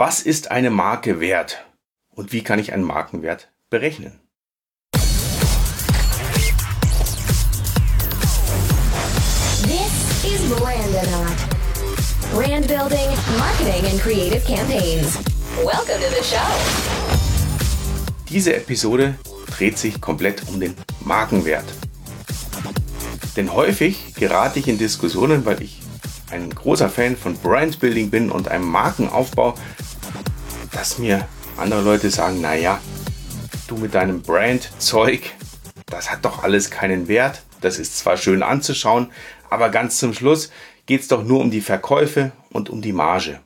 Was ist eine Marke wert? Und wie kann ich einen Markenwert berechnen? This is. Brand building, marketing and creative campaigns. Welcome to the show. Diese Episode dreht sich komplett um den Markenwert. Denn häufig gerate ich in Diskussionen, weil ich ein großer Fan von Brandbuilding bin und einem Markenaufbau, dass mir andere Leute sagen, naja, du mit deinem Brand-Zeug, das hat doch alles keinen Wert. Das ist zwar schön anzuschauen, aber ganz zum Schluss geht es doch nur um die Verkäufe und um die Marge.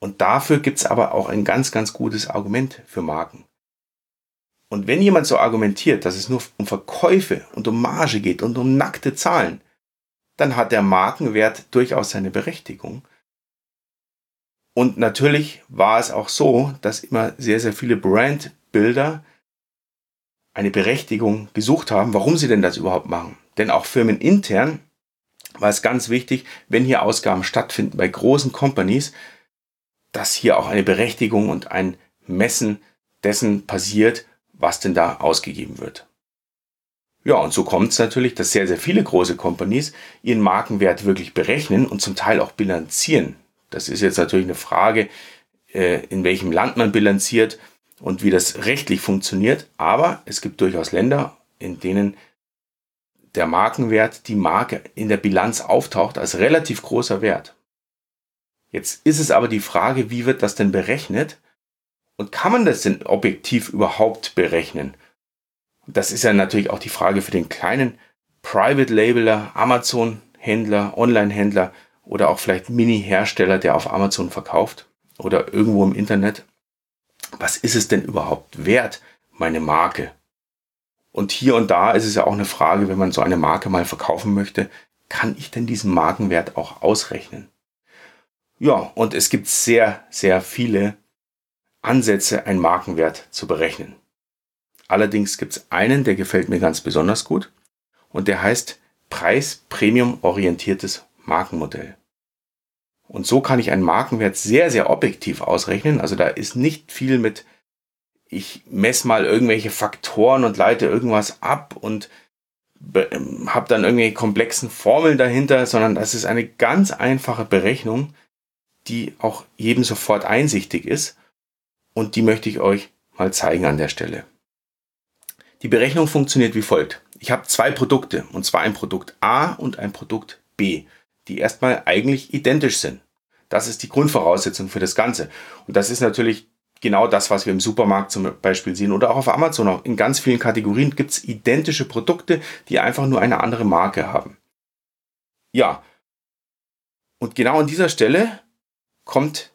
Und dafür gibt es aber auch ein ganz, ganz gutes Argument für Marken. Und wenn jemand so argumentiert, dass es nur um Verkäufe und um Marge geht und um nackte Zahlen, dann hat der Markenwert durchaus seine Berechtigung. Und natürlich war es auch so, dass immer sehr, sehr viele Brandbilder eine Berechtigung gesucht haben, warum sie denn das überhaupt machen. Denn auch firmenintern war es ganz wichtig, wenn hier Ausgaben stattfinden bei großen Companies, dass hier auch eine Berechtigung und ein Messen dessen passiert, was denn da ausgegeben wird. Ja, und so kommt es natürlich, dass sehr, sehr viele große Companies ihren Markenwert wirklich berechnen und zum Teil auch bilanzieren. Das ist jetzt natürlich eine Frage, äh, in welchem Land man bilanziert und wie das rechtlich funktioniert. Aber es gibt durchaus Länder, in denen der Markenwert, die Marke in der Bilanz auftaucht als relativ großer Wert. Jetzt ist es aber die Frage, wie wird das denn berechnet? Und kann man das denn objektiv überhaupt berechnen? das ist ja natürlich auch die Frage für den kleinen Private Labeler, Amazon-Händler, Online-Händler oder auch vielleicht Mini-Hersteller, der auf Amazon verkauft oder irgendwo im Internet. Was ist es denn überhaupt wert, meine Marke? Und hier und da ist es ja auch eine Frage, wenn man so eine Marke mal verkaufen möchte, kann ich denn diesen Markenwert auch ausrechnen? Ja, und es gibt sehr, sehr viele Ansätze, einen Markenwert zu berechnen. Allerdings gibt es einen, der gefällt mir ganz besonders gut und der heißt Preis-Premium-orientiertes Markenmodell. Und so kann ich einen Markenwert sehr, sehr objektiv ausrechnen. Also da ist nicht viel mit, ich messe mal irgendwelche Faktoren und leite irgendwas ab und ähm, habe dann irgendwelche komplexen Formeln dahinter, sondern das ist eine ganz einfache Berechnung, die auch jedem sofort einsichtig ist. Und die möchte ich euch mal zeigen an der Stelle. Die Berechnung funktioniert wie folgt. Ich habe zwei Produkte, und zwar ein Produkt A und ein Produkt B, die erstmal eigentlich identisch sind. Das ist die Grundvoraussetzung für das Ganze. Und das ist natürlich genau das, was wir im Supermarkt zum Beispiel sehen oder auch auf Amazon. Auch in ganz vielen Kategorien gibt es identische Produkte, die einfach nur eine andere Marke haben. Ja. Und genau an dieser Stelle kommt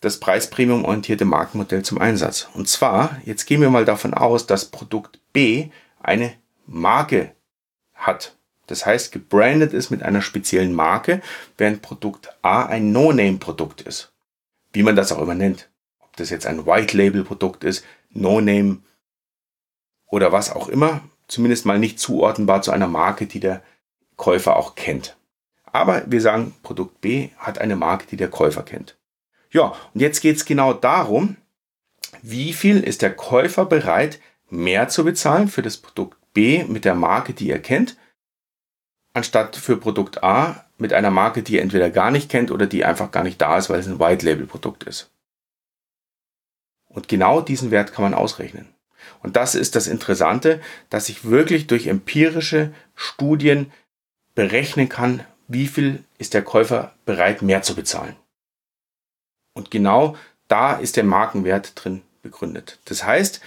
das preispremium-orientierte Markenmodell zum Einsatz. Und zwar, jetzt gehen wir mal davon aus, dass Produkt B eine Marke hat. Das heißt, gebrandet ist mit einer speziellen Marke, während Produkt A ein No-Name-Produkt ist. Wie man das auch immer nennt. Ob das jetzt ein White-Label-Produkt ist, No-Name oder was auch immer. Zumindest mal nicht zuordnenbar zu einer Marke, die der Käufer auch kennt. Aber wir sagen, Produkt B hat eine Marke, die der Käufer kennt. Ja, und jetzt geht es genau darum, wie viel ist der Käufer bereit, mehr zu bezahlen für das Produkt B mit der Marke, die er kennt, anstatt für Produkt A mit einer Marke, die er entweder gar nicht kennt oder die einfach gar nicht da ist, weil es ein White-Label-Produkt ist. Und genau diesen Wert kann man ausrechnen. Und das ist das Interessante, dass ich wirklich durch empirische Studien berechnen kann, wie viel ist der Käufer bereit, mehr zu bezahlen. Und genau da ist der Markenwert drin begründet. Das heißt,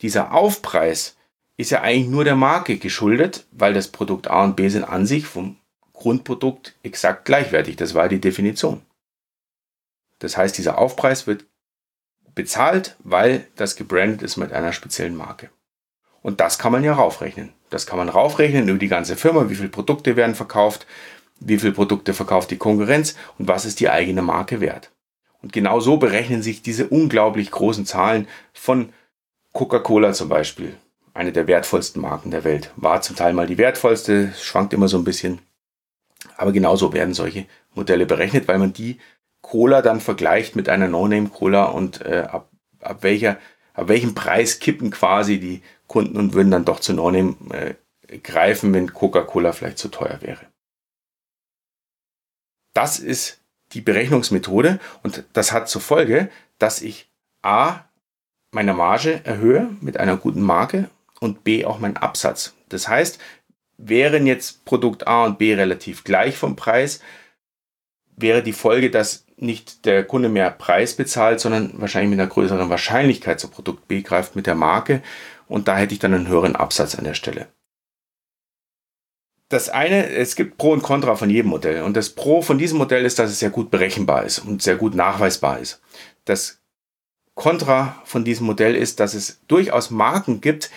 dieser Aufpreis ist ja eigentlich nur der Marke geschuldet, weil das Produkt A und B sind an sich vom Grundprodukt exakt gleichwertig. Das war die Definition. Das heißt, dieser Aufpreis wird bezahlt, weil das gebrandet ist mit einer speziellen Marke. Und das kann man ja raufrechnen. Das kann man raufrechnen über die ganze Firma, wie viele Produkte werden verkauft, wie viele Produkte verkauft die Konkurrenz und was ist die eigene Marke wert. Und genau so berechnen sich diese unglaublich großen Zahlen von Coca-Cola zum Beispiel. Eine der wertvollsten Marken der Welt. War zum Teil mal die wertvollste, schwankt immer so ein bisschen. Aber genauso werden solche Modelle berechnet, weil man die Cola dann vergleicht mit einer No-Name-Cola und äh, ab, ab, welcher, ab welchem Preis kippen quasi die Kunden und würden dann doch zu No-Name äh, greifen, wenn Coca-Cola vielleicht zu teuer wäre. Das ist die Berechnungsmethode und das hat zur Folge, dass ich A meine Marge erhöhe mit einer guten Marke und B auch meinen Absatz. Das heißt, wären jetzt Produkt A und B relativ gleich vom Preis, wäre die Folge, dass nicht der Kunde mehr Preis bezahlt, sondern wahrscheinlich mit einer größeren Wahrscheinlichkeit zu Produkt B greift mit der Marke und da hätte ich dann einen höheren Absatz an der Stelle. Das eine, es gibt Pro und Contra von jedem Modell und das Pro von diesem Modell ist, dass es sehr gut berechenbar ist und sehr gut nachweisbar ist. Das Contra von diesem Modell ist, dass es durchaus Marken gibt,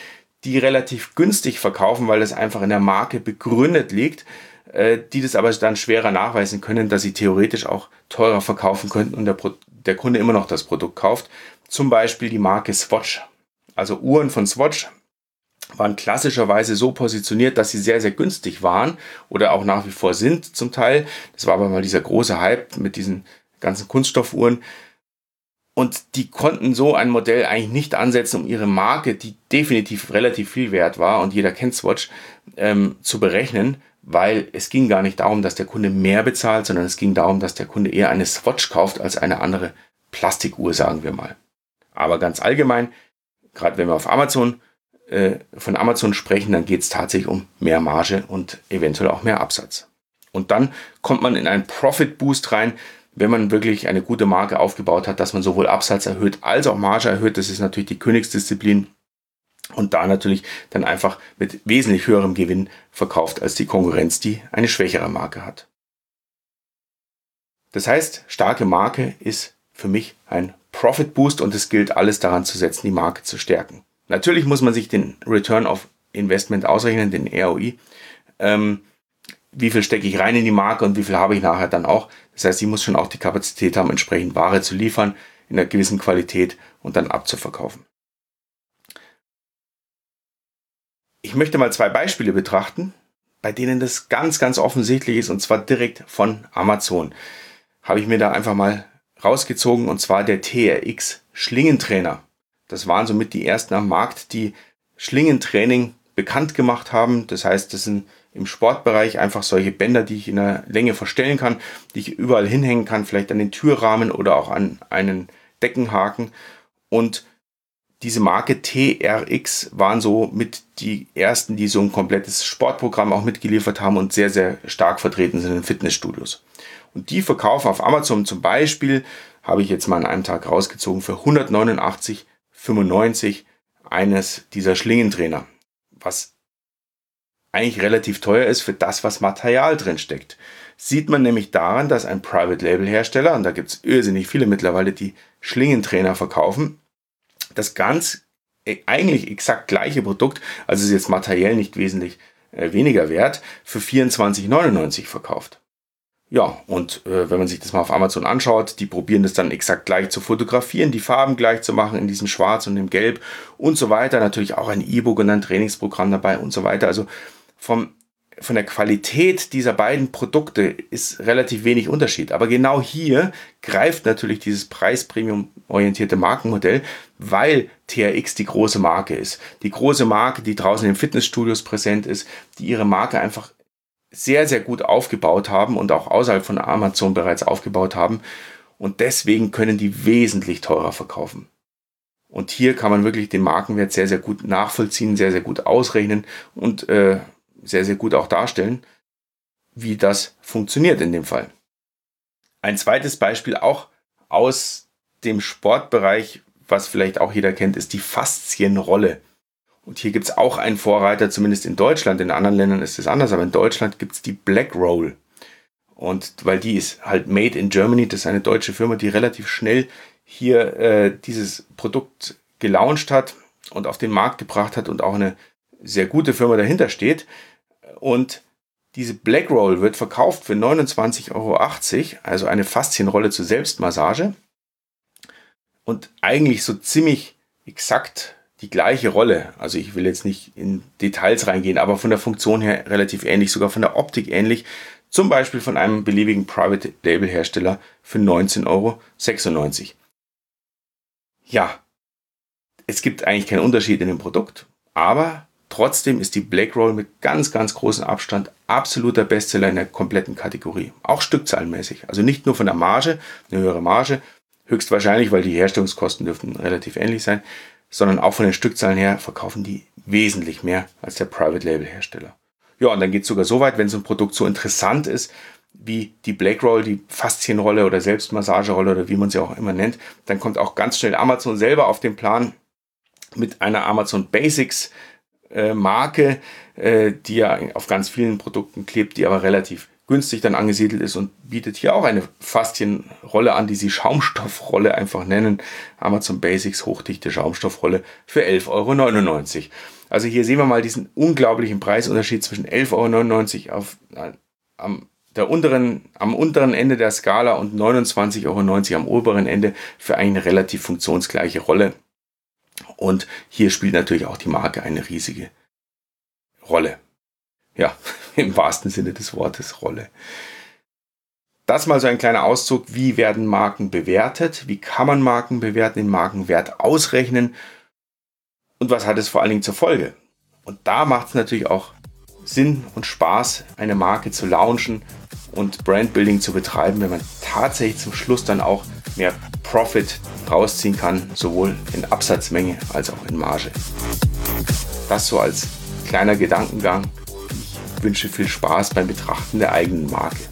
die relativ günstig verkaufen, weil es einfach in der Marke begründet liegt, äh, die das aber dann schwerer nachweisen können, dass sie theoretisch auch teurer verkaufen könnten und der, der Kunde immer noch das Produkt kauft. Zum Beispiel die Marke Swatch. Also Uhren von Swatch waren klassischerweise so positioniert, dass sie sehr, sehr günstig waren oder auch nach wie vor sind zum Teil. Das war aber mal dieser große Hype mit diesen ganzen Kunststoffuhren. Und die konnten so ein Modell eigentlich nicht ansetzen, um ihre Marke, die definitiv relativ viel wert war und jeder kennt Swatch, ähm, zu berechnen, weil es ging gar nicht darum, dass der Kunde mehr bezahlt, sondern es ging darum, dass der Kunde eher eine Swatch kauft als eine andere Plastikuhr, sagen wir mal. Aber ganz allgemein, gerade wenn wir auf Amazon äh, von Amazon sprechen, dann geht es tatsächlich um mehr Marge und eventuell auch mehr Absatz. Und dann kommt man in einen Profit Boost rein, wenn man wirklich eine gute Marke aufgebaut hat, dass man sowohl Absatz erhöht als auch Marge erhöht. Das ist natürlich die Königsdisziplin. Und da natürlich dann einfach mit wesentlich höherem Gewinn verkauft als die Konkurrenz, die eine schwächere Marke hat. Das heißt, starke Marke ist für mich ein Profit Boost und es gilt alles daran zu setzen, die Marke zu stärken. Natürlich muss man sich den Return of Investment ausrechnen, den ROI. Ähm, wie viel stecke ich rein in die Marke und wie viel habe ich nachher dann auch. Das heißt, sie muss schon auch die Kapazität haben, entsprechend Ware zu liefern, in einer gewissen Qualität und dann abzuverkaufen. Ich möchte mal zwei Beispiele betrachten, bei denen das ganz, ganz offensichtlich ist, und zwar direkt von Amazon. Habe ich mir da einfach mal rausgezogen, und zwar der TRX Schlingentrainer. Das waren somit die ersten am Markt, die Schlingentraining bekannt gemacht haben. Das heißt, das sind im Sportbereich einfach solche Bänder, die ich in der Länge verstellen kann, die ich überall hinhängen kann, vielleicht an den Türrahmen oder auch an einen Deckenhaken. Und diese Marke TRX waren so mit die ersten, die so ein komplettes Sportprogramm auch mitgeliefert haben und sehr, sehr stark vertreten sind in Fitnessstudios. Und die verkaufen auf Amazon zum Beispiel, habe ich jetzt mal an einem Tag rausgezogen, für 189,95 eines dieser Schlingentrainer. Was eigentlich relativ teuer ist für das, was Material drin steckt. Sieht man nämlich daran, dass ein Private Label Hersteller, und da gibt es irrsinnig viele mittlerweile, die Schlingentrainer verkaufen, das ganz äh, eigentlich exakt gleiche Produkt, also ist jetzt materiell nicht wesentlich äh, weniger wert, für 24,99 verkauft. Ja, und äh, wenn man sich das mal auf Amazon anschaut, die probieren das dann exakt gleich zu fotografieren, die Farben gleich zu machen in diesem Schwarz und dem Gelb und so weiter. Natürlich auch ein E-Book und ein Trainingsprogramm dabei und so weiter. Also vom, von der Qualität dieser beiden Produkte ist relativ wenig Unterschied. Aber genau hier greift natürlich dieses Preispremium-orientierte Markenmodell, weil TRX die große Marke ist. Die große Marke, die draußen in Fitnessstudios präsent ist, die ihre Marke einfach sehr, sehr gut aufgebaut haben und auch außerhalb von Amazon bereits aufgebaut haben. Und deswegen können die wesentlich teurer verkaufen. Und hier kann man wirklich den Markenwert sehr, sehr gut nachvollziehen, sehr, sehr gut ausrechnen und äh, sehr, sehr gut auch darstellen, wie das funktioniert in dem Fall. Ein zweites Beispiel auch aus dem Sportbereich, was vielleicht auch jeder kennt, ist die Faszienrolle. Und hier gibt es auch einen Vorreiter, zumindest in Deutschland. In anderen Ländern ist es anders, aber in Deutschland gibt es die Black Roll. Und weil die ist halt made in Germany, das ist eine deutsche Firma, die relativ schnell hier äh, dieses Produkt gelauncht hat und auf den Markt gebracht hat und auch eine sehr gute Firma dahinter steht. Und diese Black Roll wird verkauft für 29,80 Euro, also eine Faszienrolle zur Selbstmassage. Und eigentlich so ziemlich exakt die gleiche Rolle. Also ich will jetzt nicht in Details reingehen, aber von der Funktion her relativ ähnlich, sogar von der Optik ähnlich Zum Beispiel von einem beliebigen Private Label Hersteller für 19,96 Euro. Ja, es gibt eigentlich keinen Unterschied in dem Produkt, aber trotzdem ist die Black Roll mit ganz, ganz großem Abstand absoluter Bestseller in der kompletten Kategorie. Auch stückzahlenmäßig. Also nicht nur von der Marge, eine höhere Marge, höchstwahrscheinlich, weil die Herstellungskosten dürften relativ ähnlich sein, sondern auch von den Stückzahlen her verkaufen die wesentlich mehr als der Private Label Hersteller. Ja, und dann geht es sogar so weit, wenn so ein Produkt so interessant ist, wie die Black Roll, die Faszienrolle oder Selbstmassagerolle oder wie man sie auch immer nennt, dann kommt auch ganz schnell Amazon selber auf den Plan mit einer Amazon Basics äh, Marke, äh, die ja auf ganz vielen Produkten klebt, die aber relativ günstig dann angesiedelt ist und bietet hier auch eine Faszienrolle an, die sie Schaumstoffrolle einfach nennen. Amazon Basics Hochdichte Schaumstoffrolle für 11,99 Euro. Also hier sehen wir mal diesen unglaublichen Preisunterschied zwischen 11,99 Euro auf, äh, am, der unteren, am unteren Ende der Skala und 29,90 Euro am oberen Ende für eine relativ funktionsgleiche Rolle. Und hier spielt natürlich auch die Marke eine riesige Rolle. Ja, im wahrsten Sinne des Wortes Rolle. Das mal so ein kleiner Auszug, wie werden Marken bewertet, wie kann man Marken bewerten, den Markenwert ausrechnen und was hat es vor allen Dingen zur Folge. Und da macht es natürlich auch Sinn und Spaß, eine Marke zu launchen und Brandbuilding zu betreiben, wenn man tatsächlich zum Schluss dann auch mehr Profit rausziehen kann, sowohl in Absatzmenge als auch in Marge. Das so als kleiner Gedankengang. Ich wünsche viel Spaß beim Betrachten der eigenen Marke.